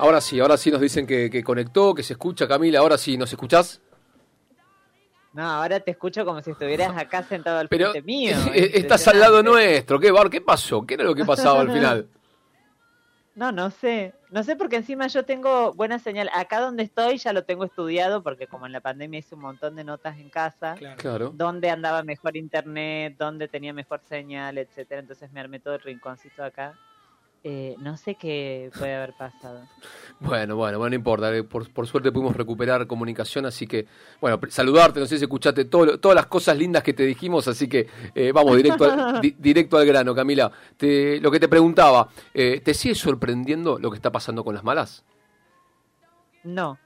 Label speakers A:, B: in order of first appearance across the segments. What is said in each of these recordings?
A: Ahora sí, ahora sí nos dicen que, conectó, que se escucha, Camila. Ahora sí, ¿nos escuchás?
B: No, ahora te escucho como si estuvieras acá sentado al frente mío.
A: estás al lado nuestro. ¿Qué, Bar? ¿Qué pasó? ¿Qué era lo que pasaba al final?
B: No, no sé. No sé porque encima yo tengo buena señal. Acá donde estoy ya lo tengo estudiado porque como en la pandemia hice un montón de notas en casa. Claro. Dónde andaba mejor internet, dónde tenía mejor señal, etcétera. Entonces me armé todo el rinconcito acá eh, no sé qué puede haber pasado.
A: Bueno, bueno, bueno, no importa. Eh, por, por, suerte pudimos recuperar comunicación, así que, bueno, saludarte, no sé si escuchaste todas las cosas lindas que te dijimos, así que eh, vamos directo al, directo al grano, Camila. lo que te preguntaba, ¿te sigue sorprendiendo lo que está pasando con las malas?
B: No.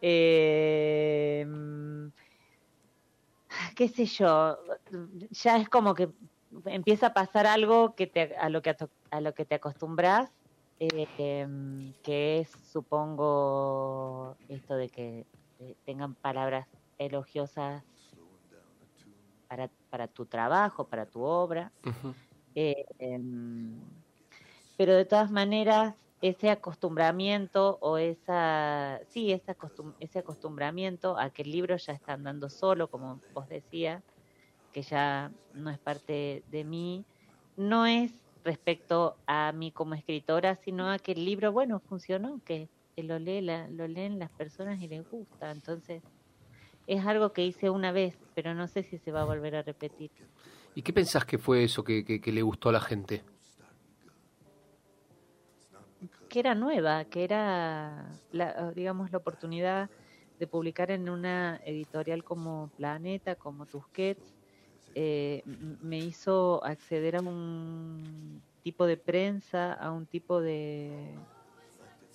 B: qué sé yo, ya es como que empieza a pasar algo que te, a, lo que, a lo que te acostumbras, em, que es, supongo, esto de que eh, tengan palabras elogiosas para, para, tu trabajo, para tu obra. Eh, em, pero de todas maneras, ese acostumbramiento o esa, sí, ese, ese acostumbramiento a que el libro ya está andando solo, como vos decías, que ya no es parte de mí, no es respecto a mí como escritora, sino a que el libro, bueno, funcionó, que, lo, lee, lo leen las personas y les gusta. Entonces, es algo que hice una vez, pero no sé si se va a volver a repetir.
A: ¿Y qué pensás que fue eso que, que le gustó a la gente?
B: Que era nueva, que era, la, digamos, la oportunidad de publicar en una editorial como Planeta, como Tusquets, eh, me hizo acceder a un tipo de prensa, a un tipo de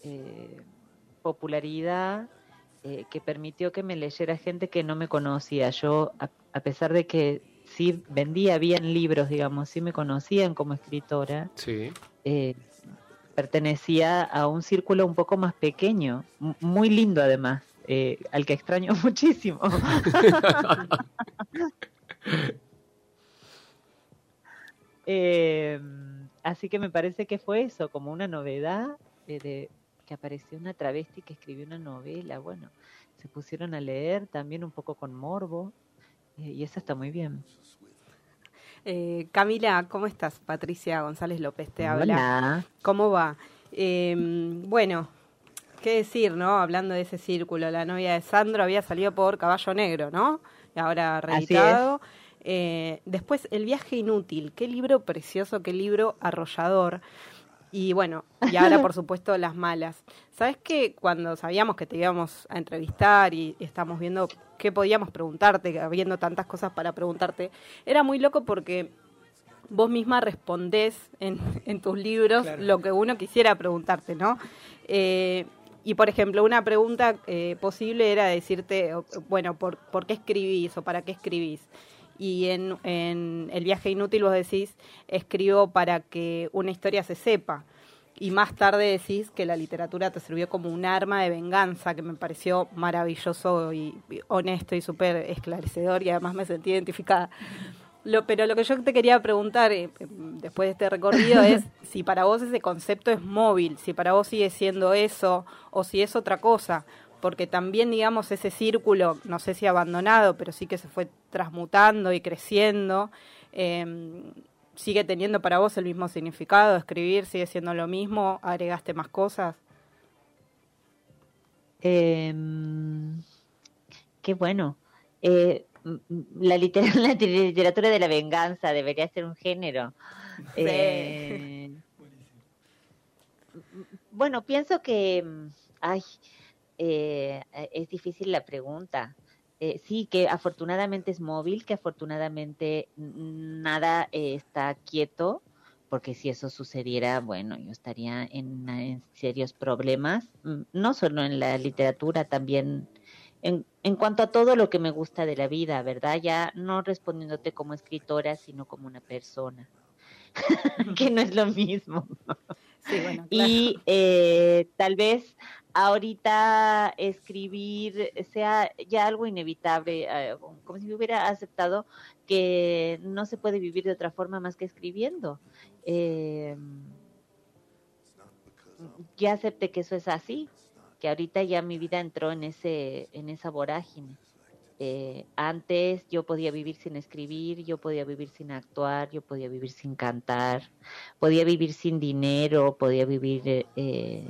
B: eh, popularidad eh, que permitió que me leyera gente que no me conocía. Yo, a, pesar de que sí vendía bien libros, digamos, sí me conocían como escritora, pertenecía a un círculo un poco más pequeño, muy lindo además, al que extraño muchísimo. Eh, así que me parece que fue eso, como una novedad eh, de que apareció una travesti que escribió una novela. Bueno, se pusieron a leer también un poco con morbo eh, y eso está muy bien.
C: Eh, Camila, ¿cómo estás? Patricia González López te habla. ¿Cómo va? Em, bueno, qué decir, ¿no? Hablando de ese círculo, la novia de Sandro había salido por Caballo Negro, ¿no? Y ahora reeditado. Eh, después, El viaje inútil, qué libro precioso, qué libro arrollador. Y bueno, y ahora por supuesto las malas. ¿Sabes que cuando sabíamos que te íbamos a entrevistar y, estamos viendo qué podíamos preguntarte, habiendo tantas cosas para preguntarte, era muy loco porque vos misma respondés en, tus libros lo que uno quisiera preguntarte, ¿no? Eh, y por ejemplo, una pregunta eh, posible era decirte, bueno, ¿por, ¿por qué escribís o para qué escribís? Y en, en El viaje inútil vos decís, escribo para que una historia se sepa. Y más tarde decís que la literatura te sirvió como un arma de venganza, que me pareció maravilloso y, honesto y súper esclarecedor y además me sentí identificada. Lo, pero lo que yo te quería preguntar eh, después de este recorrido es si para vos ese concepto es móvil, si para vos sigue siendo eso o si es otra cosa porque también, digamos, ese círculo, no sé si abandonado, pero sí que se fue transmutando y creciendo, em, sigue teniendo para vos el mismo significado, escribir sigue siendo lo mismo, agregaste más cosas.
B: Em, qué bueno. Eh, la, literatura de la venganza debería ser un género. Eh, bueno, pienso que, ay, eh, es difícil la pregunta. Eh, sí, que afortunadamente es móvil, que afortunadamente nada eh, está quieto, porque si eso sucediera, bueno, yo estaría en, en, serios problemas, mm, no solo en la literatura, también en, en cuanto a todo lo que me gusta de la vida, ¿verdad? Ya no respondiéndote como escritora, sino como una persona, que no es lo mismo. Y tal vez ahorita escribir sea ya algo inevitable, eh, como si hubiera aceptado que no se puede vivir de otra forma más que escribiendo. Eh, ya acepté que eso es así, que ahorita ya mi vida entró en ese, en esa vorágine. Eh, antes yo podía vivir sin escribir, yo podía vivir sin actuar, yo podía vivir sin cantar, podía vivir sin dinero, podía vivir eh, eh,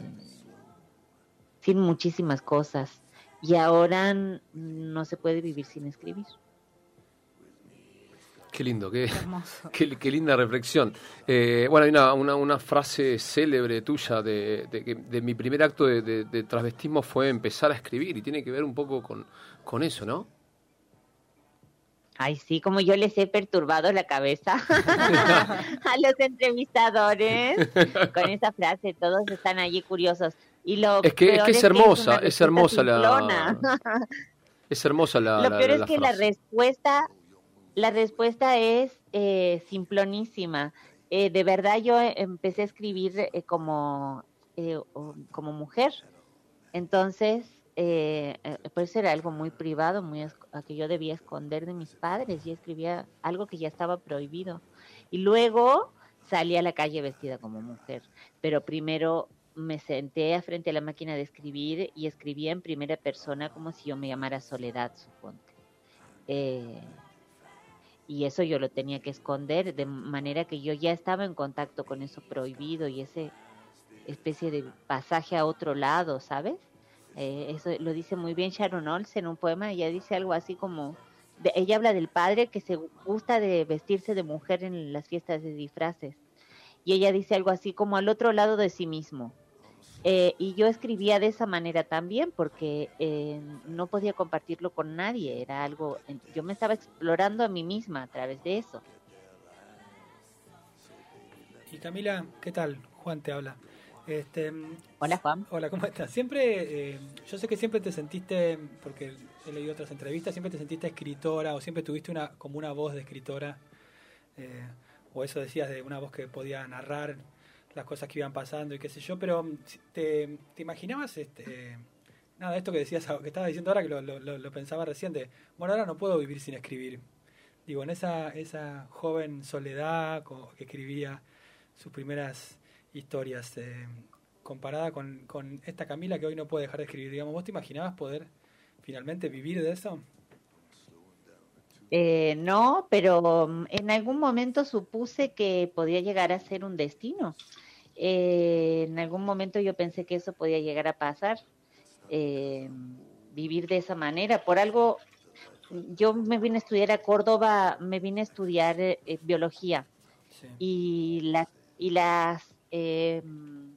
B: sin muchísimas cosas. Y ahora no se puede vivir sin escribir.
A: Qué lindo, qué, qué, linda reflexión. bueno, hay una, una, una, frase célebre tuya de, de, de mi primer acto de, de, travestismo fue empezar a escribir y tiene que ver un poco con, con eso, ¿no?
B: Ay, sí, como yo les he perturbado la cabeza a los entrevistadores con esa frase, todos están allí curiosos. Y lo
A: es que, es, que es, hermosa, es, hermosa la... Es hermosa la...
B: Lo peor es que la respuesta, la respuesta es eh, simplonísima. Eh, de verdad yo empecé a escribir eh, como, eh, como mujer. Entonces, eh, eh, pues era algo muy privado, muy que yo debía esconder de mis padres y escribía algo que ya estaba prohibido. Y luego salí a la calle vestida como mujer, pero primero me senté frente a la máquina de escribir y escribía en primera persona como si yo me llamara Soledad, suponte. Eh, y eso yo lo tenía que esconder de manera que yo ya estaba en contacto con eso prohibido y ese especie de pasaje a otro lado, ¿sabes? Eh, eso lo dice muy bien Sharon Olsen en un poema. Ella dice algo así como, ella habla del padre que se gusta de vestirse de mujer en las fiestas de disfraces. Y ella dice algo así como al otro lado de sí mismo. Eh, y yo escribía de esa manera también porque eh, no podía compartirlo con nadie. Era algo, yo me estaba explorando a mí misma a través de eso.
D: Y Camila, ¿qué tal? Juan te habla.
B: Este, hola Juan.
D: Hola, ¿cómo estás? Siempre, eh, yo sé que siempre te sentiste, porque he leído otras entrevistas, siempre te sentiste escritora o siempre tuviste una como una voz de escritora, eh, o eso decías de una voz que podía narrar las cosas que iban pasando y qué sé yo, pero mm, te, te imaginabas, este, nada, esto que decías, que estabas diciendo ahora, que lo, lo, pensaba reciente, bueno, ahora no puedo vivir sin escribir. Digo, en esa, esa joven soledad que escribía sus primeras historias. Eh, comparada con, con, esta Camila que hoy no puede dejar de escribir, digamos, ¿vos te imaginabas poder finalmente vivir de eso?
B: Eh, no, pero mm, en algún momento supuse que podía llegar a ser un destino. Eh, en algún momento yo pensé que eso podía llegar a pasar, vivir de esa manera. Por algo, yo me vine a estudiar a Córdoba, me vine a estudiar biología y las y las eh,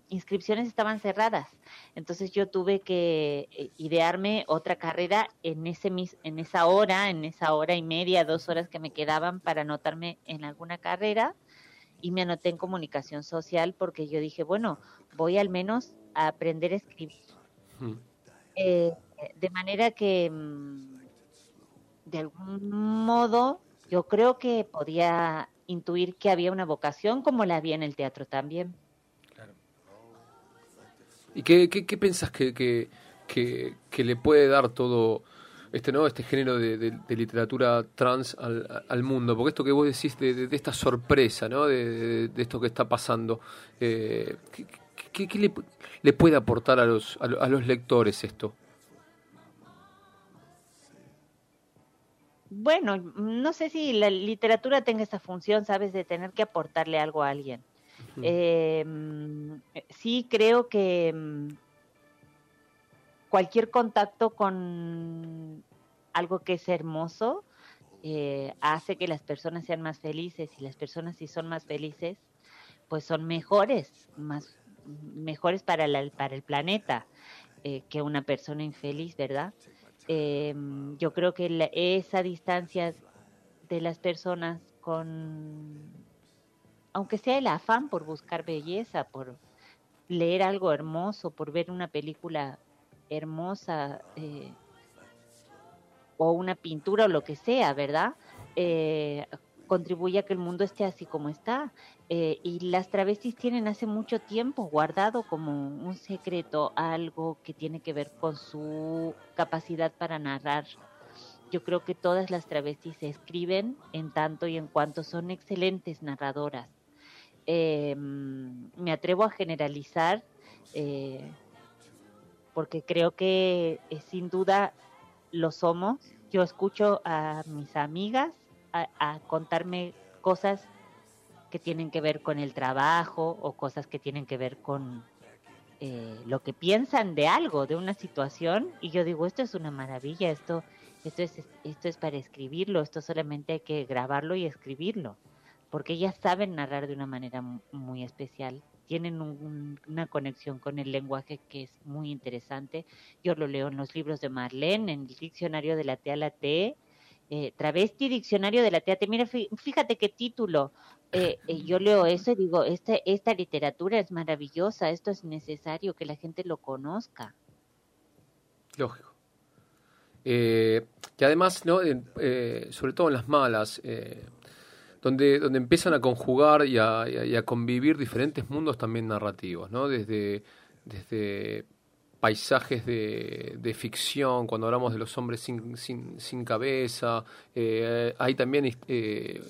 B: inscripciones estaban cerradas. Entonces yo tuve que eh, idearme otra carrera en, ese, en esa hora, en esa hora y media, dos horas que me quedaban para anotarme en alguna carrera y me anoté en comunicación social porque yo dije, bueno, voy al menos a aprender a escribir. Eh, de manera que, mm, de algún modo, yo creo que podía intuir que había una vocación como la había en el teatro también.
A: ¿Y qué, qué, pensás que, que, le puede dar todo este no este género de, literatura trans al, mundo? Porque esto que vos decís de, esta sorpresa, ¿no? de, esto que está pasando, eh, ¿qué, le, le, puede aportar a los, a los lectores esto?
B: Bueno, no sé si la literatura tenga esa función, sabes, de tener que aportarle algo a alguien. Em, eh, sí creo que mm, cualquier contacto con algo que es hermoso eh, hace que las personas sean más felices y las personas si son más felices pues son mejores más mejores para para el planeta eh, que una persona infeliz verdad em, yo creo que esa distancia de las personas con aunque sea el afán por buscar belleza, por leer algo hermoso, por ver una película hermosa eh, o una pintura o lo que sea, ¿verdad? Eh, contribuye a que el mundo esté así como está. Eh, y las travestis tienen hace mucho tiempo guardado como un secreto algo que tiene que ver con su capacidad para narrar. Yo creo que todas las travestis se escriben en tanto y en cuanto son excelentes narradoras eh, me atrevo a generalizar eh, porque creo que eh, sin duda lo somos. Yo escucho a mis amigas a, contarme cosas que tienen que ver con el trabajo o cosas que tienen que ver con eh, lo que piensan de algo, de una situación, y yo digo, esto es una maravilla, esto, esto, es, esto es para escribirlo, esto solamente hay que grabarlo y escribirlo, porque ellas saben narrar de una manera muy especial, tienen una conexión con el lenguaje que es muy interesante. Yo lo leo en los libros de Marlene, en el diccionario de la T a la T, eh, travesti diccionario de la T. Mira, fíjate qué título. Eh, eh, yo leo eso y digo, esta, esta literatura es maravillosa, esto es necesario que la gente lo conozca.
A: Lógico. Eh, y además, ¿no? sobre todo en las malas, donde, donde empiezan a conjugar y a, y a, convivir diferentes mundos también narrativos, ¿no? Desde, desde paisajes de, de, ficción, cuando hablamos de los hombres sin, sin, cabeza, eh, hay también eh,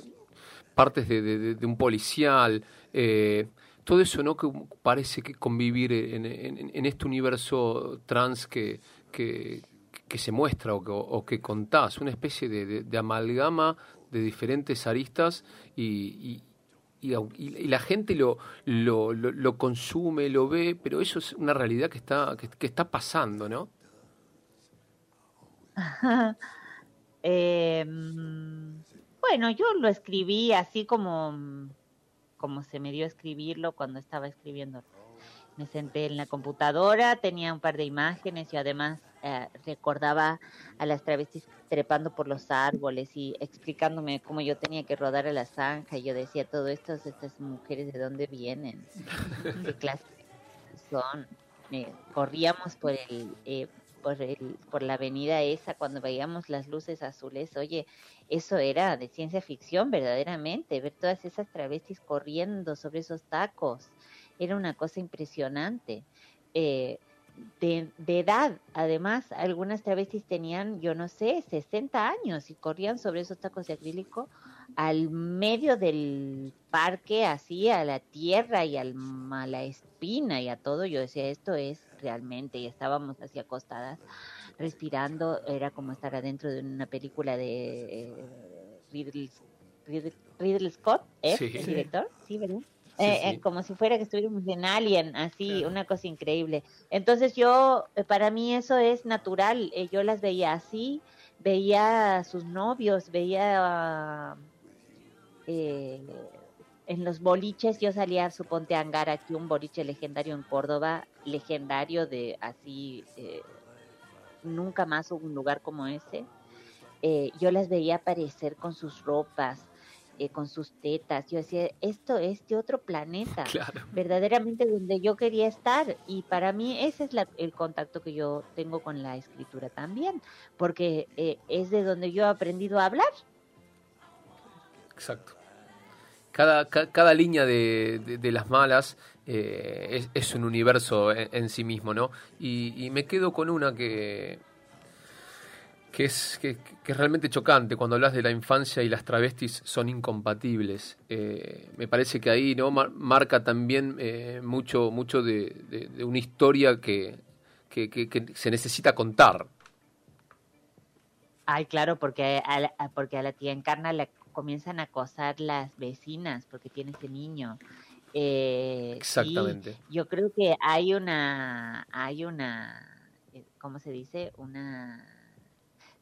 A: partes de, de, un policial, eh, todo eso no que parece que convivir en, en, este universo trans que, que, que se muestra o que, o que contás, una especie de, amalgama de diferentes aristas y, y, la gente lo, lo, lo, consume, lo ve, pero eso es una realidad que está, que, está pasando, ¿no?
B: Em, bueno, yo lo escribí así como, como se me dio escribirlo cuando estaba escribiendo. Me senté en la computadora, tenía un par de imágenes y además eh, recordaba a las travestis trepando por los árboles y explicándome cómo yo tenía que rodar a la zanja. Y yo decía, todo esto, estas mujeres, ¿de dónde vienen? ¿Qué clase son? Corríamos por el, eh, por el, por la avenida esa cuando veíamos las luces azules. Oye, eso era de ciencia ficción verdaderamente, ver todas esas travestis corriendo sobre esos tacos. Era una cosa impresionante. Eh, de, edad. Además, algunas travestis tenían, yo no sé, 60 años y corrían sobre esos tacos de acrílico al medio del parque, así a la tierra y al, a la espina y a todo. Yo decía, esto es realmente, y estábamos así acostadas, respirando, era como estar adentro de una película de eh, Ridley, Scott, ¿eh? el director, sí, ¿verdad? Eh, eh, como si fuera que estuviéramos en Alien, así, una cosa increíble. Entonces yo, eh, para mí eso es natural, yo las veía así, veía a sus novios, veía en los boliches, yo salía, a suponte, a Angar, aquí un boliche legendario en Córdoba, legendario de así, nunca más hubo un lugar como ese. yo las veía aparecer con sus ropas, eh, con sus tetas. Yo decía, esto es de otro planeta, verdaderamente donde yo quería estar. Y para mí ese es el contacto que yo tengo con la escritura también, porque eh, es de donde yo he aprendido a hablar.
A: Exacto. Cada, cada, línea de, de, las malas eh, es, un universo en, sí mismo, ¿no? y me quedo con una que, que es, que, es realmente chocante cuando hablas de la infancia y las travestis son incompatibles. Eh, me parece que ahí no marca también eh, mucho, mucho de, una historia que, que, se necesita contar.
B: Ay, claro, porque a la, porque a la tía Encarna le comienzan a acosar las vecinas porque tiene ese niño.
A: Eh, Exactamente.
B: yo creo que hay una, hay una, ¿cómo se dice? Una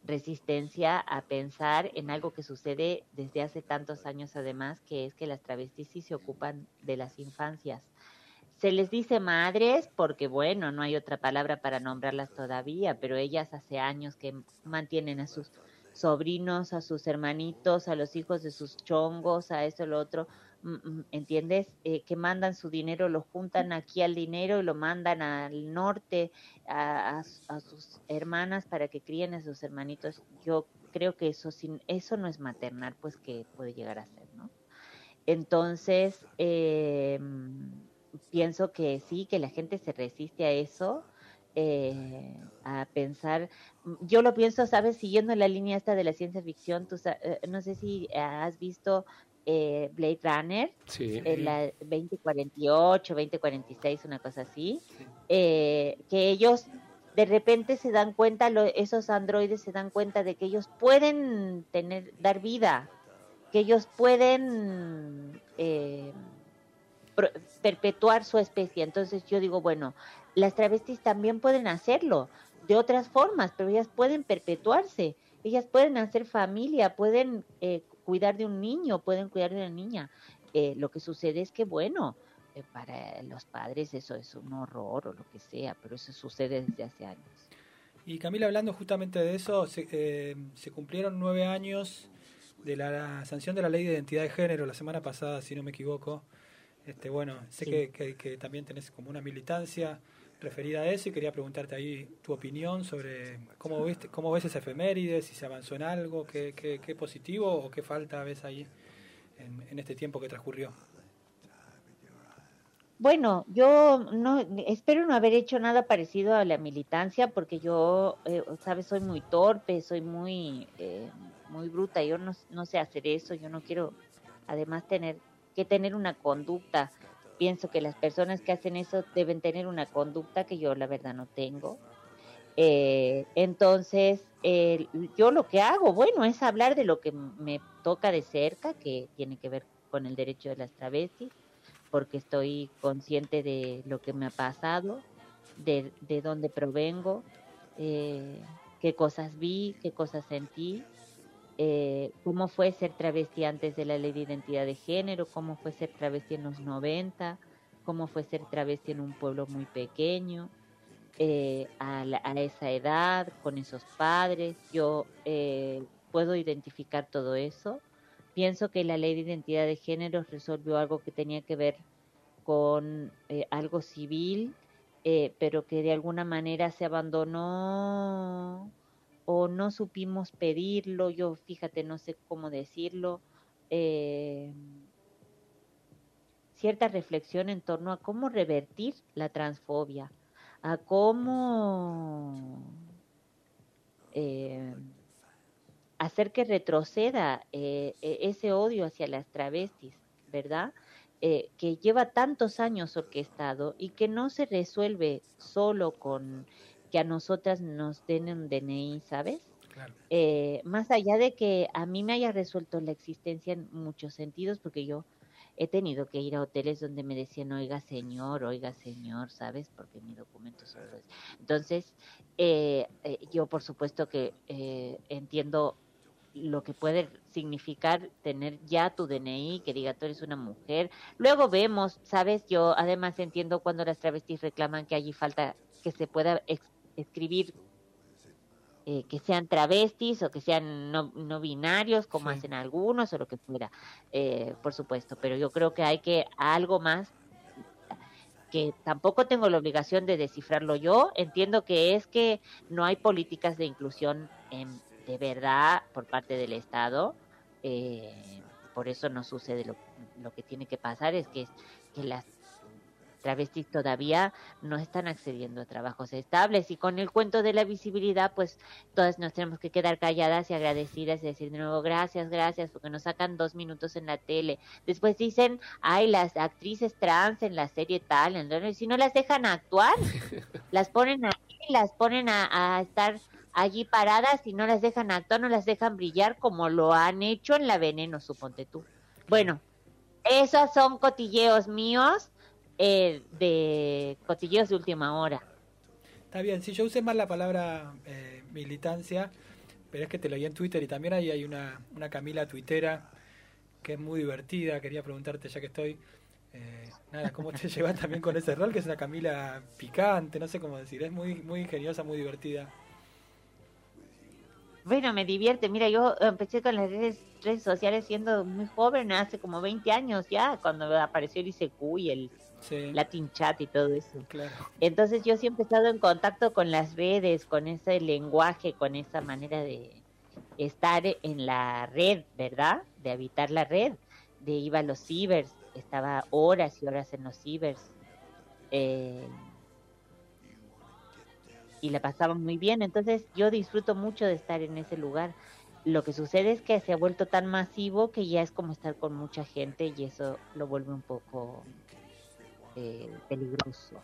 B: resistencia a pensar en algo que sucede desde hace tantos años además, que es que las travestis se ocupan de las infancias. Se les dice madres porque, bueno, no hay otra palabra para nombrarlas todavía, pero ellas hace años que mantienen a sus sobrinos, a sus hermanitos, a los hijos de sus chongos, a eso, lo otro, ¿entiendes? Eh, que mandan su dinero, lo juntan aquí al dinero y lo mandan al norte a, sus hermanas para que críen a sus hermanitos. Yo creo que eso, sin, eso no es maternal, pues que puede llegar a ser, ¿no? Entonces, eh, pienso que sí, que la gente se resiste a eso. Eh, a pensar, yo lo pienso, sabes, siguiendo la línea esta de la ciencia ficción, tú, no sé si has visto eh, Blade Runner, en la 2048, 2046, una cosa así, eh, que ellos de repente se dan cuenta, esos androides se dan cuenta de que ellos pueden tener, dar vida, que ellos pueden eh, perpetuar su especie. Entonces yo digo, bueno, las travestis también pueden hacerlo de otras formas, pero ellas pueden perpetuarse, ellas pueden hacer familia, pueden eh, cuidar de un niño, pueden cuidar de una niña. Eh, lo que sucede es que, bueno, eh, para los padres eso es un horror o lo que sea, pero eso sucede desde hace años.
D: Y Camila, hablando justamente de eso, se, eh, se cumplieron nueve años de la, sanción de la ley de identidad de género la semana pasada, si no me equivoco. Este, bueno, sé que, que, también tenés como una militancia referida a eso y quería preguntarte ahí tu opinión sobre cómo ves, cómo ves esa efeméride, si se avanzó en algo, qué, qué, qué positivo o qué falta ves ahí en, en este tiempo que transcurrió.
B: Bueno, yo no espero no haber hecho nada parecido a la militancia porque yo, eh, sabes, soy muy torpe, soy muy eh, muy bruta, yo no, no sé hacer eso, yo no quiero además tener que tener una conducta. Pienso que las personas que hacen eso deben tener una conducta que yo la verdad no tengo. Eh, entonces, yo lo que hago, bueno, es hablar de lo que me toca de cerca, que tiene que ver con el derecho de las travestis porque estoy consciente de lo que me ha pasado, de, de dónde provengo, eh, qué cosas vi, qué cosas sentí, eh, cómo fue ser travesti antes de la ley de identidad de género, cómo fue ser travesti en los 90, cómo fue ser travesti en un pueblo muy pequeño, eh, a, esa edad, con esos padres. Yo puedo identificar todo eso pienso que la ley de identidad de género resolvió algo que tenía que ver con eh, algo civil, eh, pero que de alguna manera se abandonó o no supimos pedirlo, yo fíjate, no sé cómo decirlo, eh, cierta reflexión en torno a cómo revertir la transfobia, a cómo hacer que retroceda eh, e, ese odio hacia las travestis, ¿verdad? Eh, que lleva tantos años orquestado y que no se resuelve solo con que a nosotras nos den un DNI, ¿sabes? Eh, más allá de que a mí me haya resuelto la existencia en muchos sentidos, porque yo he tenido que ir a hoteles donde me decían, oiga señor, oiga señor, ¿sabes? Porque mi documento solo es. Entonces, yo por supuesto que entiendo lo que puede significar tener ya tu DNI, que diga tú eres una mujer. Luego vemos, sabes, yo además entiendo cuando las travestis reclaman que allí falta que se pueda escribir eh, que sean travestis o que sean no, no binarios, como hacen algunos o lo que fuera, eh, por supuesto. Pero yo creo que hay que algo más que tampoco tengo la obligación de descifrarlo yo. Entiendo que es que no hay políticas de inclusión en de verdad por parte del Estado. Eh, por eso no sucede lo, lo, que tiene que pasar, es que, que las travestis todavía no están accediendo a trabajos estables y con el cuento de la visibilidad pues todas nos tenemos que quedar calladas y agradecidas y decir de nuevo gracias, gracias porque nos sacan dos minutos en la tele. Después dicen, ay, las actrices trans en la serie tal, y si no las dejan actuar, las ponen ahí, las ponen a, a estar allí paradas y no las dejan actuar, no las dejan brillar como lo han hecho en la veneno, suponte tú. Bueno, esos son cotilleos míos eh, de cotilleos de última hora.
D: Está bien, si yo usé más la palabra eh, militancia, pero es que te lo leí en Twitter y también ahí hay una, una Camila tuitera que es muy divertida, quería preguntarte ya que estoy, eh, nada, ¿cómo te llevas también con ese rol? Que es una Camila picante, no sé cómo decir, es muy, muy ingeniosa, muy divertida.
B: Bueno, me divierte. Mira, yo empecé con las redes, redes sociales siendo muy joven, hace como 20 años ya, cuando apareció el ICQ y el Latin Chat y todo eso. Entonces yo siempre he estado en contacto con las redes, con ese lenguaje, con esa manera de estar en la red, ¿verdad? De habitar la red. De iba a los cibers, estaba horas y horas en los cibers. Eh, y la pasaba muy bien. Entonces yo disfruto mucho de estar en ese lugar. lo que sucede es que se ha vuelto tan masivo que ya es como estar con mucha gente y eso lo vuelve un poco eh, peligroso.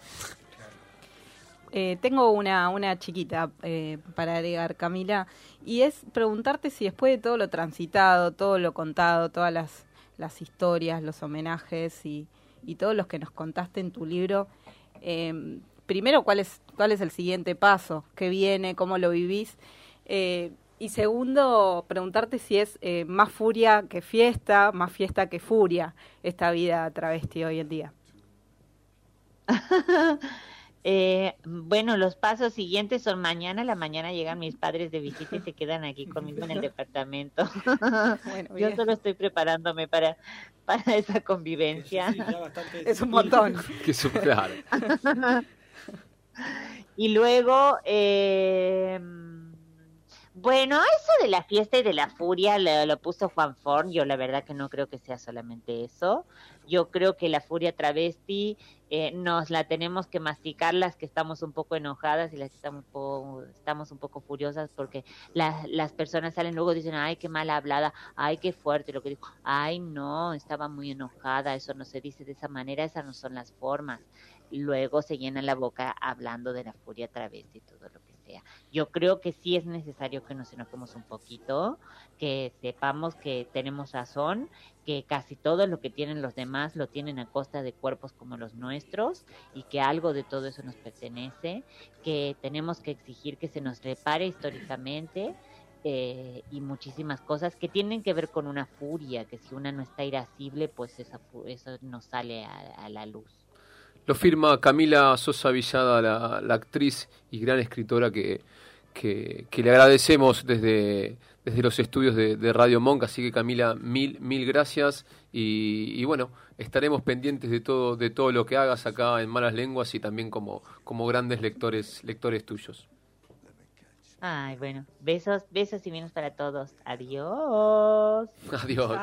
C: Eh, tengo una, una chiquita eh, para agregar, Camila, y es preguntarte si después de todo lo transitado, todo lo contado, todas las, las historias, los homenajes y, y todos los que nos contaste en tu libro, primero, ¿cuál es, ¿cuál es el siguiente paso? ¿Qué viene? ¿Cómo lo vivís? Y segundo, preguntarte si es eh, más furia que fiesta, más fiesta que furia esta vida travesti hoy en día.
B: eh, bueno, los pasos siguientes son mañana. La mañana llegan mis padres de visita y se quedan aquí conmigo en el departamento. Yo solo estoy preparándome para, para esa convivencia.
C: es un montón.
A: que
B: y luego... Eh, bueno, eso de la fiesta y de la furia lo, puso Juan Forn. Yo la verdad que no creo que sea solamente eso. Yo creo que la furia travesti eh, nos la tenemos que masticar las que estamos un poco enojadas y las que estamos un poco, estamos un poco furiosas porque las personas salen luego y dicen, ay, qué mal hablada, ay, qué fuerte. Lo que digo, ay, no, estaba muy enojada, eso no se dice de esa manera, esas no son las formas. Luego se llena la boca hablando de la furia travesti y todo lo que yo creo que sí es necesario que nos enojemos un poquito, que sepamos que tenemos razón, que casi todo lo que tienen los demás lo tienen a costa de cuerpos como los nuestros y que algo de todo eso nos pertenece, que tenemos que exigir que se nos repare históricamente. Eh, y muchísimas cosas que tienen que ver con una furia, que si una no está irascible, pues esa, eso no sale a la luz.
A: Lo firma Camila Sosa Villada, la, actriz y gran escritora que, que, le agradecemos desde, desde los estudios de, Radio Monk. Así que Camila, mil, mil gracias y, bueno, estaremos pendientes de todo, de todo lo que hagas acá en Malas Lenguas y también como, como grandes lectores, lectores tuyos.
B: Ay, bueno, besos, besos y bienes para todos. Adiós.
A: Adiós.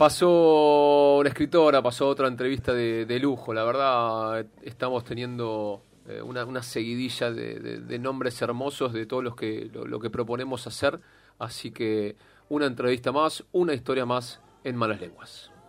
A: Pasó una escritora, pasó otra entrevista de, lujo. La verdad, estamos teniendo eh, una, seguidilla de, nombres hermosos de todos los que lo, que proponemos hacer. Así que una entrevista más, una historia más en Malas Lenguas.